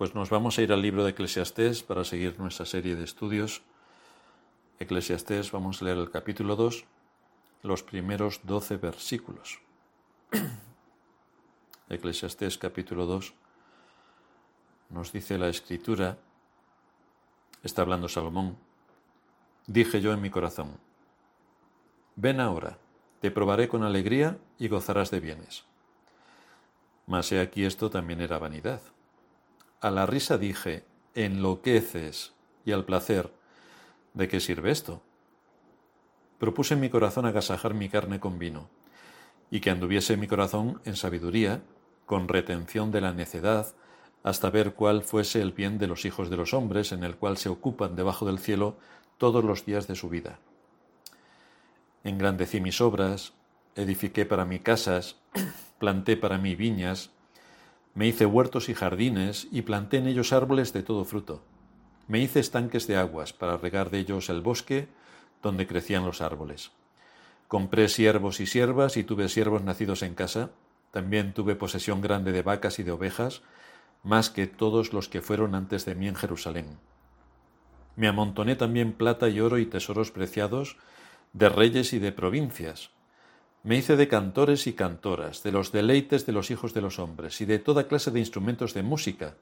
Pues nos vamos a ir al libro de Eclesiastés para seguir nuestra serie de estudios. Eclesiastés, vamos a leer el capítulo 2, los primeros 12 versículos. Eclesiastés capítulo 2 nos dice la escritura, está hablando Salomón, dije yo en mi corazón, ven ahora, te probaré con alegría y gozarás de bienes. Mas he aquí esto también era vanidad. A la risa dije, enloqueces, y al placer, ¿de qué sirve esto? Propuse en mi corazón agasajar mi carne con vino, y que anduviese mi corazón en sabiduría, con retención de la necedad, hasta ver cuál fuese el bien de los hijos de los hombres, en el cual se ocupan debajo del cielo todos los días de su vida. Engrandecí mis obras, edifiqué para mí casas, planté para mí viñas, me hice huertos y jardines y planté en ellos árboles de todo fruto. Me hice estanques de aguas para regar de ellos el bosque donde crecían los árboles. Compré siervos y siervas y tuve siervos nacidos en casa. También tuve posesión grande de vacas y de ovejas, más que todos los que fueron antes de mí en Jerusalén. Me amontoné también plata y oro y tesoros preciados de reyes y de provincias me hice de cantores y cantoras, de los deleites de los hijos de los hombres, y de toda clase de instrumentos de música,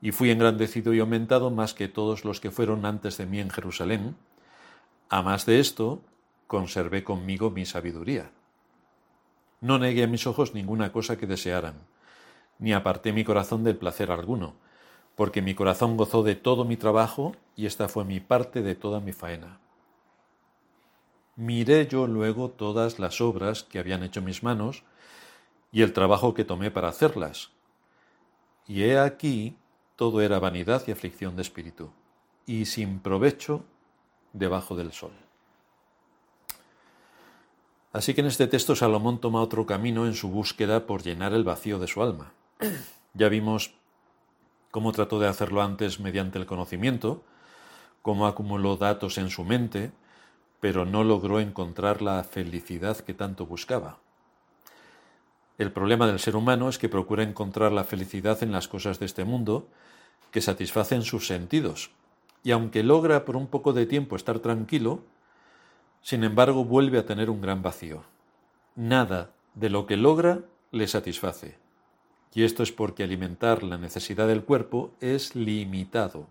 y fui engrandecido y aumentado más que todos los que fueron antes de mí en Jerusalén. A más de esto, conservé conmigo mi sabiduría. No negué a mis ojos ninguna cosa que desearan, ni aparté mi corazón del placer alguno, porque mi corazón gozó de todo mi trabajo, y esta fue mi parte de toda mi faena. Miré yo luego todas las obras que habían hecho mis manos y el trabajo que tomé para hacerlas. Y he aquí todo era vanidad y aflicción de espíritu, y sin provecho debajo del sol. Así que en este texto Salomón toma otro camino en su búsqueda por llenar el vacío de su alma. Ya vimos cómo trató de hacerlo antes mediante el conocimiento, cómo acumuló datos en su mente, pero no logró encontrar la felicidad que tanto buscaba. El problema del ser humano es que procura encontrar la felicidad en las cosas de este mundo que satisfacen sus sentidos, y aunque logra por un poco de tiempo estar tranquilo, sin embargo vuelve a tener un gran vacío. Nada de lo que logra le satisface, y esto es porque alimentar la necesidad del cuerpo es limitado.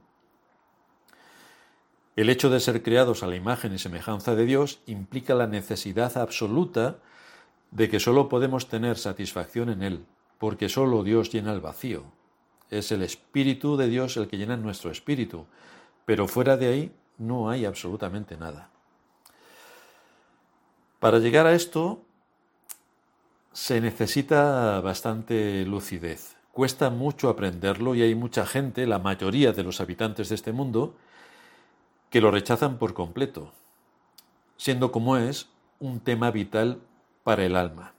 El hecho de ser creados a la imagen y semejanza de Dios implica la necesidad absoluta de que sólo podemos tener satisfacción en Él, porque sólo Dios llena el vacío. Es el Espíritu de Dios el que llena nuestro espíritu, pero fuera de ahí no hay absolutamente nada. Para llegar a esto se necesita bastante lucidez. Cuesta mucho aprenderlo y hay mucha gente, la mayoría de los habitantes de este mundo, que lo rechazan por completo, siendo como es un tema vital para el alma.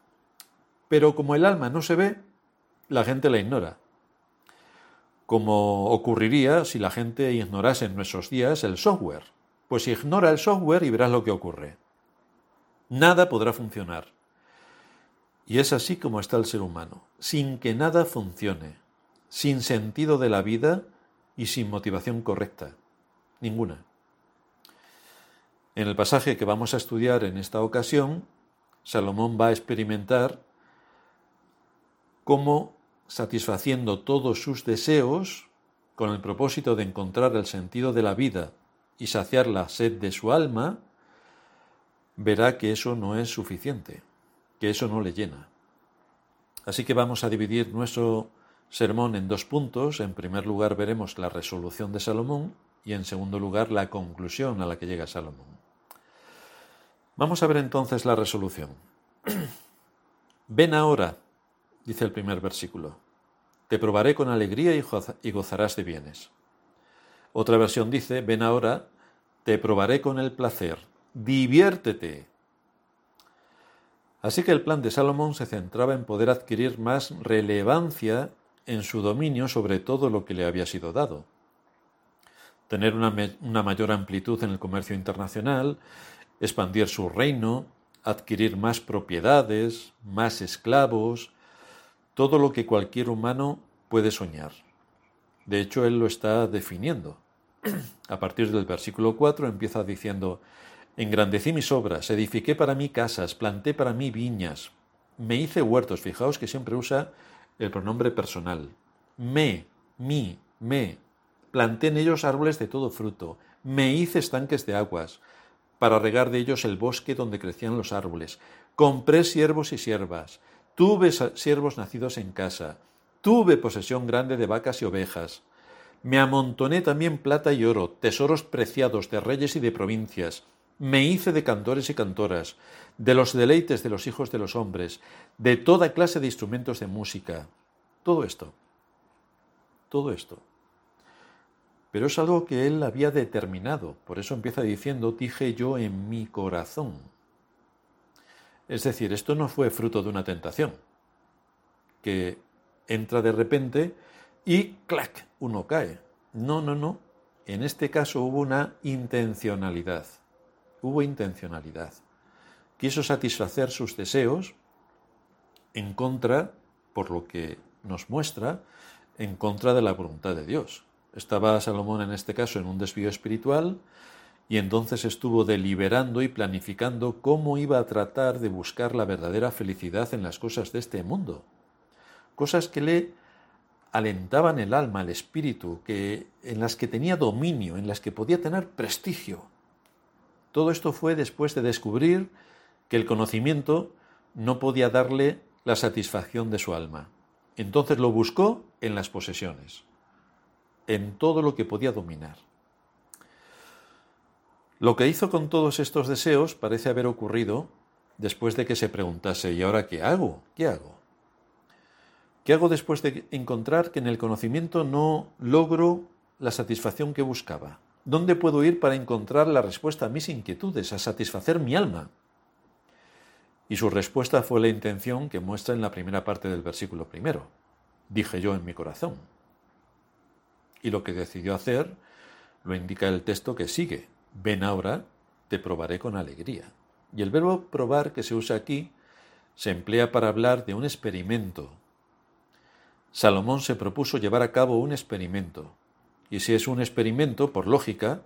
Pero como el alma no se ve, la gente la ignora. Como ocurriría si la gente ignorase en nuestros días el software. Pues ignora el software y verás lo que ocurre. Nada podrá funcionar. Y es así como está el ser humano, sin que nada funcione, sin sentido de la vida y sin motivación correcta. Ninguna. En el pasaje que vamos a estudiar en esta ocasión, Salomón va a experimentar cómo, satisfaciendo todos sus deseos, con el propósito de encontrar el sentido de la vida y saciar la sed de su alma, verá que eso no es suficiente, que eso no le llena. Así que vamos a dividir nuestro sermón en dos puntos. En primer lugar veremos la resolución de Salomón y en segundo lugar la conclusión a la que llega Salomón. Vamos a ver entonces la resolución. Ven ahora, dice el primer versículo, te probaré con alegría y gozarás de bienes. Otra versión dice, ven ahora, te probaré con el placer, diviértete. Así que el plan de Salomón se centraba en poder adquirir más relevancia en su dominio sobre todo lo que le había sido dado. Tener una, una mayor amplitud en el comercio internacional, expandir su reino, adquirir más propiedades, más esclavos, todo lo que cualquier humano puede soñar. De hecho, él lo está definiendo. A partir del versículo 4 empieza diciendo, Engrandecí mis obras, edifiqué para mí casas, planté para mí viñas, me hice huertos. Fijaos que siempre usa el pronombre personal. Me, mi, me. Planté en ellos árboles de todo fruto. Me hice estanques de aguas, para regar de ellos el bosque donde crecían los árboles. Compré siervos y siervas. Tuve siervos nacidos en casa. Tuve posesión grande de vacas y ovejas. Me amontoné también plata y oro, tesoros preciados de reyes y de provincias me hice de cantores y cantoras, de los deleites de los hijos de los hombres, de toda clase de instrumentos de música. Todo esto. Todo esto. Pero es algo que él había determinado. Por eso empieza diciendo, dije yo en mi corazón. Es decir, esto no fue fruto de una tentación, que entra de repente y ¡clac! uno cae. No, no, no. En este caso hubo una intencionalidad hubo intencionalidad. Quiso satisfacer sus deseos en contra, por lo que nos muestra, en contra de la voluntad de Dios. Estaba Salomón en este caso en un desvío espiritual y entonces estuvo deliberando y planificando cómo iba a tratar de buscar la verdadera felicidad en las cosas de este mundo. Cosas que le alentaban el alma, el espíritu, que, en las que tenía dominio, en las que podía tener prestigio. Todo esto fue después de descubrir que el conocimiento no podía darle la satisfacción de su alma. Entonces lo buscó en las posesiones, en todo lo que podía dominar. Lo que hizo con todos estos deseos parece haber ocurrido después de que se preguntase, ¿y ahora qué hago? ¿Qué hago? ¿Qué hago después de encontrar que en el conocimiento no logro la satisfacción que buscaba? ¿Dónde puedo ir para encontrar la respuesta a mis inquietudes, a satisfacer mi alma? Y su respuesta fue la intención que muestra en la primera parte del versículo primero. Dije yo en mi corazón. Y lo que decidió hacer lo indica el texto que sigue. Ven ahora, te probaré con alegría. Y el verbo probar que se usa aquí se emplea para hablar de un experimento. Salomón se propuso llevar a cabo un experimento, y si es un experimento, por lógica,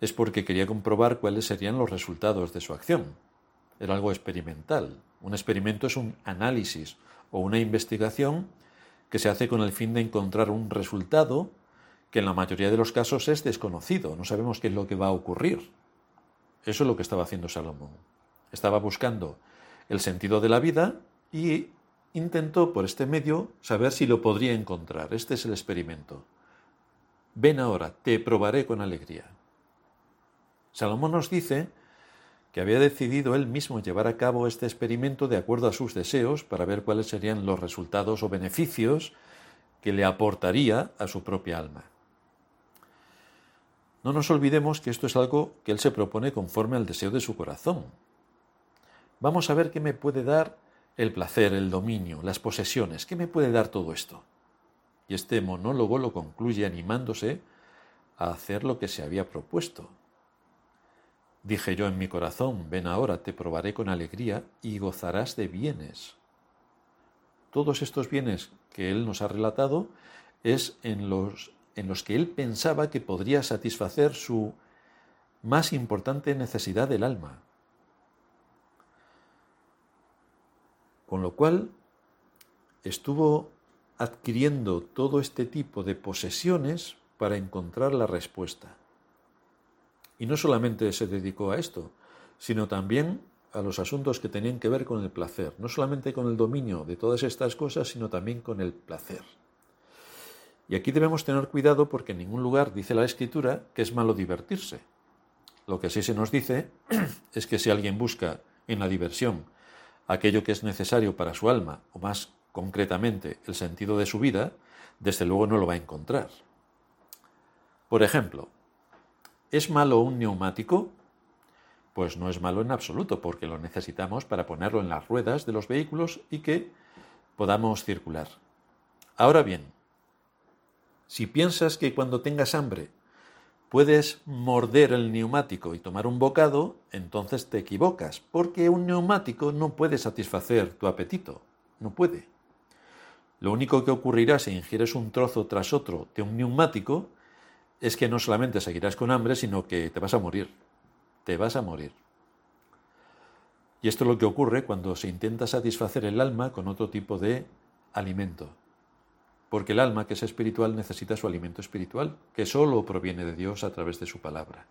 es porque quería comprobar cuáles serían los resultados de su acción. Era algo experimental. Un experimento es un análisis o una investigación que se hace con el fin de encontrar un resultado que en la mayoría de los casos es desconocido. No sabemos qué es lo que va a ocurrir. Eso es lo que estaba haciendo Salomón. Estaba buscando el sentido de la vida y intentó por este medio saber si lo podría encontrar. Este es el experimento. Ven ahora, te probaré con alegría. Salomón nos dice que había decidido él mismo llevar a cabo este experimento de acuerdo a sus deseos para ver cuáles serían los resultados o beneficios que le aportaría a su propia alma. No nos olvidemos que esto es algo que él se propone conforme al deseo de su corazón. Vamos a ver qué me puede dar el placer, el dominio, las posesiones, qué me puede dar todo esto. Y este monólogo lo concluye animándose a hacer lo que se había propuesto. Dije yo en mi corazón, ven ahora, te probaré con alegría y gozarás de bienes. Todos estos bienes que él nos ha relatado es en los, en los que él pensaba que podría satisfacer su más importante necesidad del alma. Con lo cual estuvo adquiriendo todo este tipo de posesiones para encontrar la respuesta. Y no solamente se dedicó a esto, sino también a los asuntos que tenían que ver con el placer, no solamente con el dominio de todas estas cosas, sino también con el placer. Y aquí debemos tener cuidado porque en ningún lugar dice la escritura que es malo divertirse. Lo que sí se nos dice es que si alguien busca en la diversión aquello que es necesario para su alma, o más concretamente el sentido de su vida, desde luego no lo va a encontrar. Por ejemplo, ¿es malo un neumático? Pues no es malo en absoluto, porque lo necesitamos para ponerlo en las ruedas de los vehículos y que podamos circular. Ahora bien, si piensas que cuando tengas hambre puedes morder el neumático y tomar un bocado, entonces te equivocas, porque un neumático no puede satisfacer tu apetito, no puede. Lo único que ocurrirá si ingieres un trozo tras otro de un neumático es que no solamente seguirás con hambre, sino que te vas a morir. Te vas a morir. Y esto es lo que ocurre cuando se intenta satisfacer el alma con otro tipo de alimento. Porque el alma, que es espiritual, necesita su alimento espiritual, que solo proviene de Dios a través de su palabra.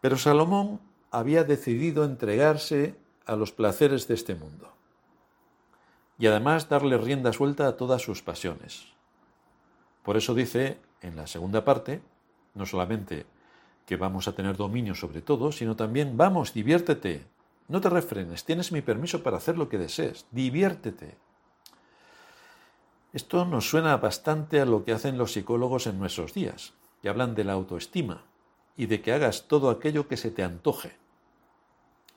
Pero Salomón había decidido entregarse a los placeres de este mundo y además darle rienda suelta a todas sus pasiones. Por eso dice en la segunda parte, no solamente que vamos a tener dominio sobre todo, sino también vamos, diviértete, no te refrenes, tienes mi permiso para hacer lo que desees, diviértete. Esto nos suena bastante a lo que hacen los psicólogos en nuestros días, que hablan de la autoestima y de que hagas todo aquello que se te antoje.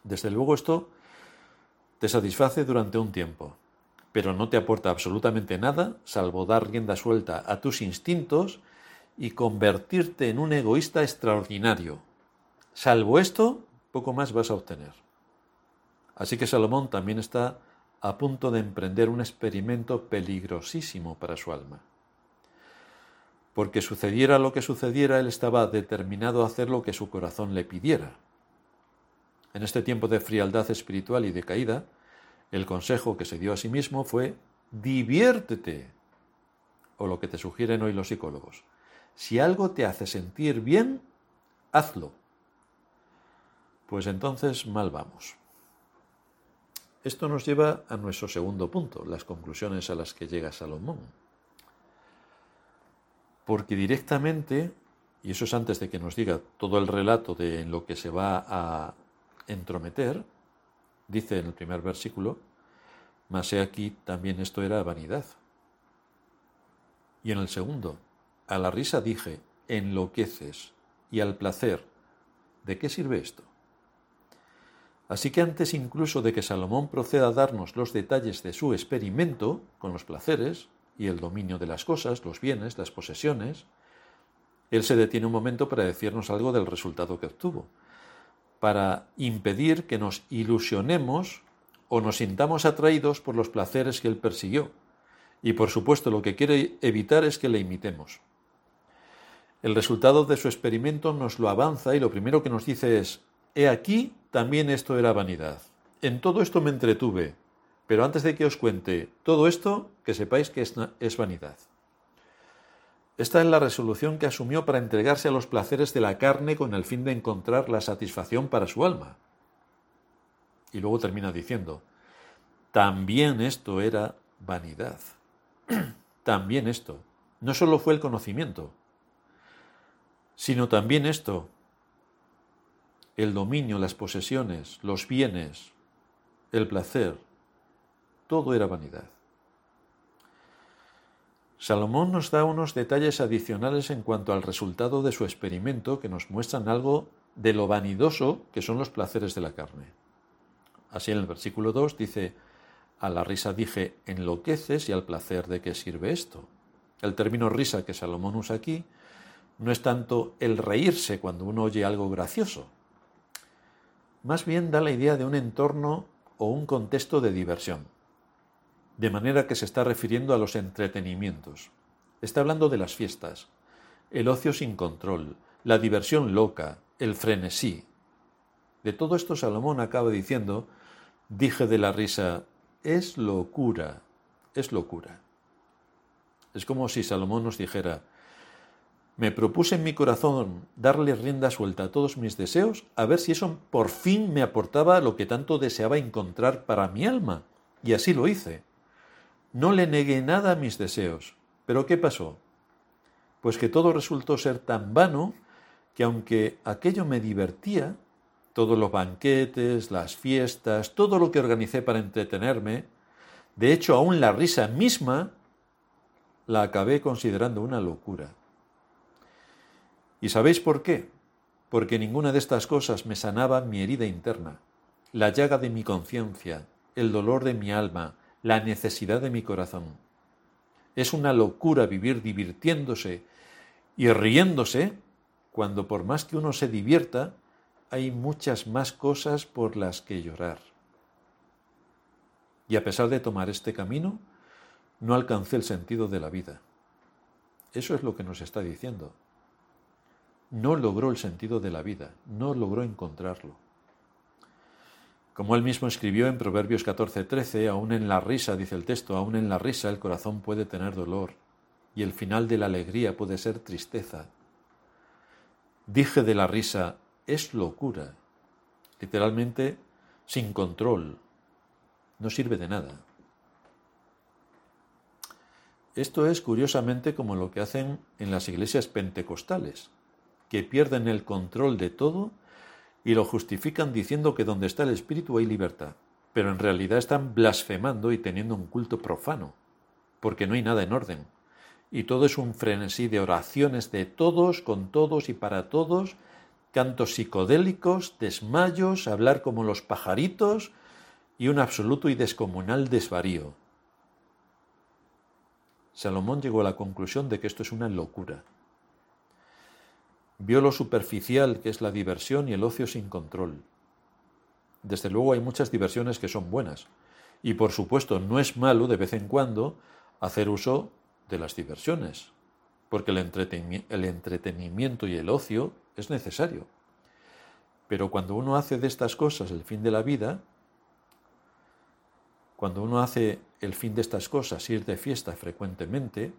Desde luego esto te satisface durante un tiempo, pero no te aporta absolutamente nada salvo dar rienda suelta a tus instintos y convertirte en un egoísta extraordinario. Salvo esto, poco más vas a obtener. Así que Salomón también está a punto de emprender un experimento peligrosísimo para su alma. Porque sucediera lo que sucediera, él estaba determinado a hacer lo que su corazón le pidiera. En este tiempo de frialdad espiritual y de caída, el consejo que se dio a sí mismo fue diviértete, o lo que te sugieren hoy los psicólogos. Si algo te hace sentir bien, hazlo. Pues entonces mal vamos. Esto nos lleva a nuestro segundo punto, las conclusiones a las que llega Salomón. Porque directamente, y eso es antes de que nos diga todo el relato de en lo que se va a entrometer, dice en el primer versículo, mas he aquí también esto era vanidad. Y en el segundo, a la risa dije, enloqueces, y al placer, ¿de qué sirve esto? Así que antes incluso de que Salomón proceda a darnos los detalles de su experimento con los placeres y el dominio de las cosas, los bienes, las posesiones, él se detiene un momento para decirnos algo del resultado que obtuvo para impedir que nos ilusionemos o nos sintamos atraídos por los placeres que él persiguió. Y por supuesto lo que quiere evitar es que le imitemos. El resultado de su experimento nos lo avanza y lo primero que nos dice es, he aquí, también esto era vanidad. En todo esto me entretuve, pero antes de que os cuente todo esto, que sepáis que es, es vanidad. Esta es la resolución que asumió para entregarse a los placeres de la carne con el fin de encontrar la satisfacción para su alma. Y luego termina diciendo, también esto era vanidad. también esto. No solo fue el conocimiento, sino también esto, el dominio, las posesiones, los bienes, el placer, todo era vanidad. Salomón nos da unos detalles adicionales en cuanto al resultado de su experimento que nos muestran algo de lo vanidoso que son los placeres de la carne. Así en el versículo 2 dice, a la risa dije, enloqueces y al placer de qué sirve esto. El término risa que Salomón usa aquí no es tanto el reírse cuando uno oye algo gracioso, más bien da la idea de un entorno o un contexto de diversión de manera que se está refiriendo a los entretenimientos. Está hablando de las fiestas, el ocio sin control, la diversión loca, el frenesí. De todo esto Salomón acaba diciendo, dije de la risa, es locura, es locura. Es como si Salomón nos dijera, me propuse en mi corazón darle rienda suelta a todos mis deseos, a ver si eso por fin me aportaba lo que tanto deseaba encontrar para mi alma. Y así lo hice. No le negué nada a mis deseos. Pero ¿qué pasó? Pues que todo resultó ser tan vano que aunque aquello me divertía, todos los banquetes, las fiestas, todo lo que organicé para entretenerme, de hecho aún la risa misma, la acabé considerando una locura. ¿Y sabéis por qué? Porque ninguna de estas cosas me sanaba mi herida interna, la llaga de mi conciencia, el dolor de mi alma, la necesidad de mi corazón. Es una locura vivir divirtiéndose y riéndose cuando por más que uno se divierta, hay muchas más cosas por las que llorar. Y a pesar de tomar este camino, no alcancé el sentido de la vida. Eso es lo que nos está diciendo. No logró el sentido de la vida, no logró encontrarlo. Como él mismo escribió en Proverbios 14:13, aún en la risa, dice el texto, aún en la risa el corazón puede tener dolor y el final de la alegría puede ser tristeza. Dije de la risa, es locura, literalmente sin control, no sirve de nada. Esto es curiosamente como lo que hacen en las iglesias pentecostales, que pierden el control de todo y lo justifican diciendo que donde está el Espíritu hay libertad, pero en realidad están blasfemando y teniendo un culto profano, porque no hay nada en orden. Y todo es un frenesí de oraciones de todos, con todos y para todos, cantos psicodélicos, desmayos, hablar como los pajaritos y un absoluto y descomunal desvarío. Salomón llegó a la conclusión de que esto es una locura. Vio lo superficial que es la diversión y el ocio sin control. Desde luego hay muchas diversiones que son buenas. Y por supuesto no es malo de vez en cuando hacer uso de las diversiones, porque el, entretenimiento y el ocio es necesario. Pero cuando uno hace de estas cosas el fin de la vida, cuando uno hace el fin de estas cosas, ir de fiesta frecuentemente,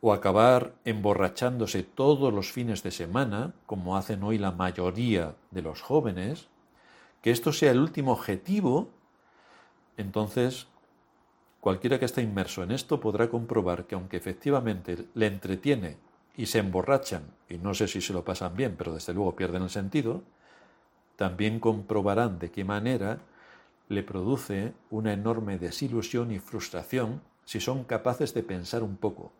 o acabar emborrachándose todos los fines de semana, como hacen hoy la mayoría de los jóvenes, que esto sea el último objetivo, entonces cualquiera que esté inmerso en esto podrá comprobar que aunque efectivamente le entretiene y se emborrachan, y no sé si se lo pasan bien, pero desde luego pierden el sentido, también comprobarán de qué manera le produce una enorme desilusión y frustración si son capaces de pensar un poco.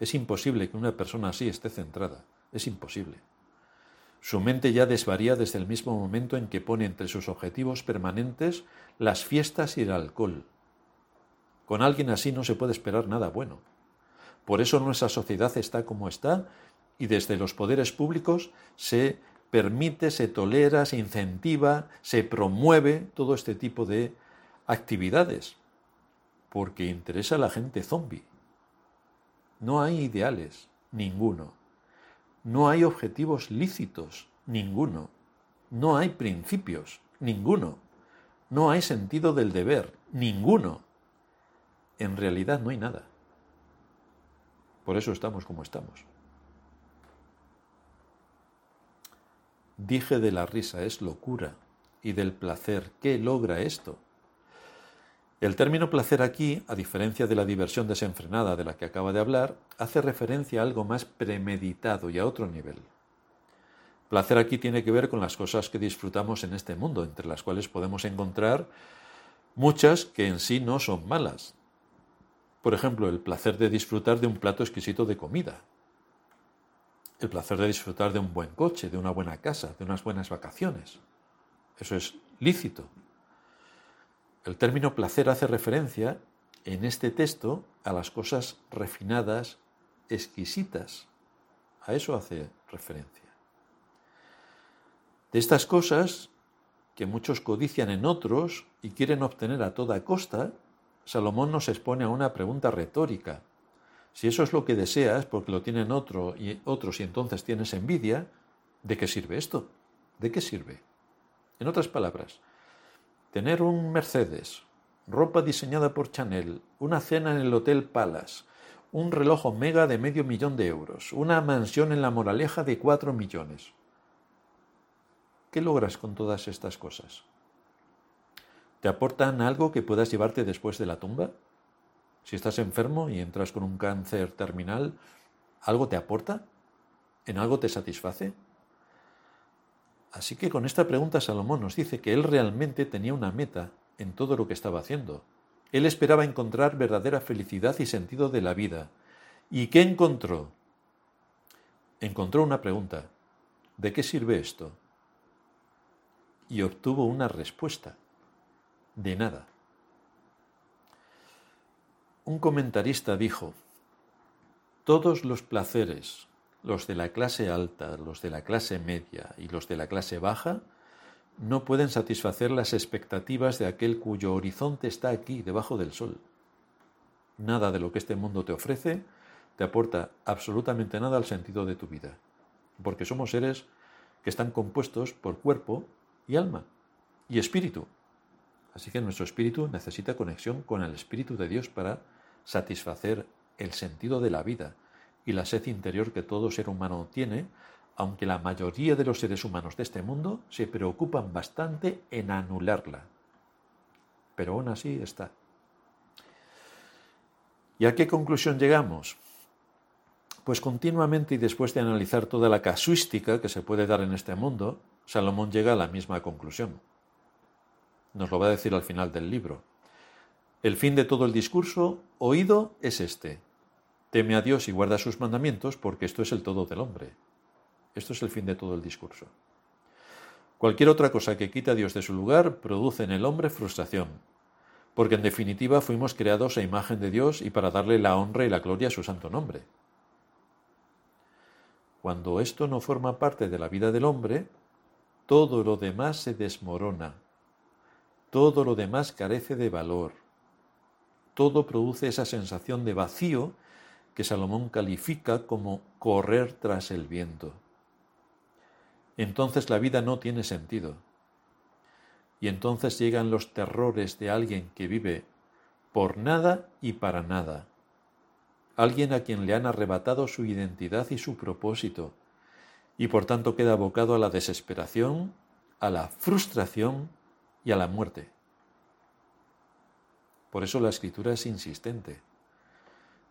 Es imposible que una persona así esté centrada, es imposible. Su mente ya desvaría desde el mismo momento en que pone entre sus objetivos permanentes las fiestas y el alcohol. Con alguien así no se puede esperar nada bueno. Por eso nuestra sociedad está como está y desde los poderes públicos se permite, se tolera, se incentiva, se promueve todo este tipo de actividades, porque interesa a la gente zombie. No hay ideales, ninguno. No hay objetivos lícitos, ninguno. No hay principios, ninguno. No hay sentido del deber, ninguno. En realidad no hay nada. Por eso estamos como estamos. Dije de la risa es locura y del placer, ¿qué logra esto? El término placer aquí, a diferencia de la diversión desenfrenada de la que acaba de hablar, hace referencia a algo más premeditado y a otro nivel. Placer aquí tiene que ver con las cosas que disfrutamos en este mundo, entre las cuales podemos encontrar muchas que en sí no son malas. Por ejemplo, el placer de disfrutar de un plato exquisito de comida, el placer de disfrutar de un buen coche, de una buena casa, de unas buenas vacaciones. Eso es lícito. El término placer hace referencia en este texto a las cosas refinadas, exquisitas. A eso hace referencia. De estas cosas que muchos codician en otros y quieren obtener a toda costa, Salomón nos expone a una pregunta retórica. Si eso es lo que deseas, porque lo tienen otro y otros y entonces tienes envidia, ¿de qué sirve esto? ¿De qué sirve? En otras palabras, tener un Mercedes, ropa diseñada por Chanel, una cena en el Hotel Palace, un reloj Omega de medio millón de euros, una mansión en la Moraleja de cuatro millones. ¿Qué logras con todas estas cosas? ¿Te aportan algo que puedas llevarte después de la tumba? Si estás enfermo y entras con un cáncer terminal, ¿algo te aporta? ¿En algo te satisface? Así que con esta pregunta Salomón nos dice que él realmente tenía una meta en todo lo que estaba haciendo. Él esperaba encontrar verdadera felicidad y sentido de la vida. ¿Y qué encontró? Encontró una pregunta. ¿De qué sirve esto? Y obtuvo una respuesta. De nada. Un comentarista dijo, todos los placeres, los de la clase alta, los de la clase media y los de la clase baja, no pueden satisfacer las expectativas de aquel cuyo horizonte está aquí, debajo del sol. Nada de lo que este mundo te ofrece te aporta absolutamente nada al sentido de tu vida, porque somos seres que están compuestos por cuerpo y alma y espíritu. Así que nuestro espíritu necesita conexión con el espíritu de Dios para satisfacer el sentido de la vida y la sed interior que todo ser humano tiene, aunque la mayoría de los seres humanos de este mundo se preocupan bastante en anularla. Pero aún así está. ¿Y a qué conclusión llegamos? Pues continuamente y después de analizar toda la casuística que se puede dar en este mundo, Salomón llega a la misma conclusión. Nos lo va a decir al final del libro. El fin de todo el discurso oído es este. Teme a Dios y guarda sus mandamientos porque esto es el todo del hombre. Esto es el fin de todo el discurso. Cualquier otra cosa que quita a Dios de su lugar produce en el hombre frustración, porque en definitiva fuimos creados a imagen de Dios y para darle la honra y la gloria a su santo nombre. Cuando esto no forma parte de la vida del hombre, todo lo demás se desmorona, todo lo demás carece de valor, todo produce esa sensación de vacío que Salomón califica como correr tras el viento. Entonces la vida no tiene sentido. Y entonces llegan los terrores de alguien que vive por nada y para nada. Alguien a quien le han arrebatado su identidad y su propósito, y por tanto queda abocado a la desesperación, a la frustración y a la muerte. Por eso la escritura es insistente.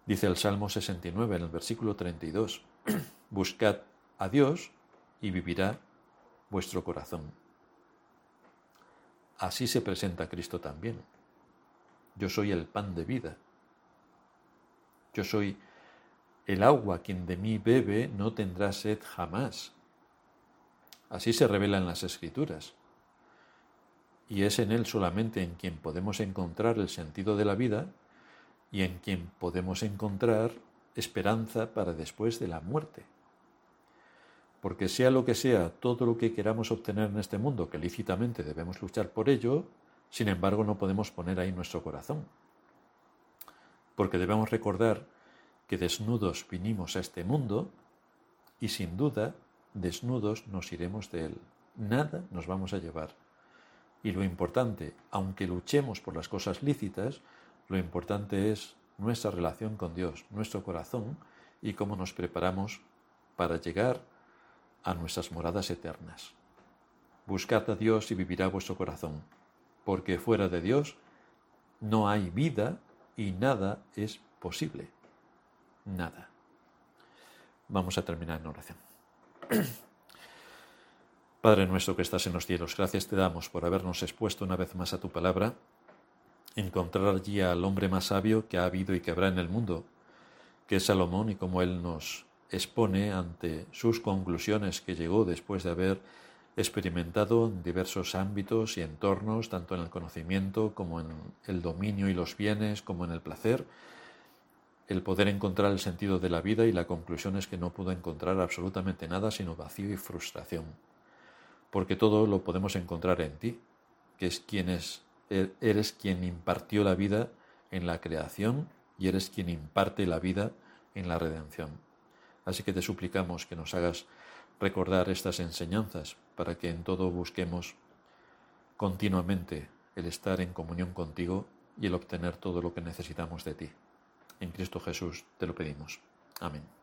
Dice el Salmo 69 en el versículo 32, Buscad a Dios y vivirá vuestro corazón. Así se presenta Cristo también. Yo soy el pan de vida. Yo soy el agua, quien de mí bebe no tendrá sed jamás. Así se revela en las Escrituras y es en Él solamente en quien podemos encontrar el sentido de la vida y en quien podemos encontrar esperanza para después de la muerte. Porque sea lo que sea, todo lo que queramos obtener en este mundo, que lícitamente debemos luchar por ello, sin embargo no podemos poner ahí nuestro corazón. Porque debemos recordar que desnudos vinimos a este mundo y sin duda desnudos nos iremos de él. Nada nos vamos a llevar. Y lo importante, aunque luchemos por las cosas lícitas, lo importante es nuestra relación con Dios, nuestro corazón y cómo nos preparamos para llegar a nuestras moradas eternas. Buscad a Dios y vivirá vuestro corazón, porque fuera de Dios no hay vida y nada es posible. Nada. Vamos a terminar en oración. Padre nuestro que estás en los cielos, gracias te damos por habernos expuesto una vez más a tu palabra, encontrar allí al hombre más sabio que ha habido y que habrá en el mundo, que es Salomón, y como él nos expone ante sus conclusiones que llegó después de haber experimentado en diversos ámbitos y entornos, tanto en el conocimiento como en el dominio y los bienes, como en el placer, el poder encontrar el sentido de la vida y la conclusión es que no pudo encontrar absolutamente nada sino vacío y frustración porque todo lo podemos encontrar en ti, que es quien es, eres quien impartió la vida en la creación y eres quien imparte la vida en la redención. Así que te suplicamos que nos hagas recordar estas enseñanzas para que en todo busquemos continuamente el estar en comunión contigo y el obtener todo lo que necesitamos de ti. En Cristo Jesús te lo pedimos. Amén.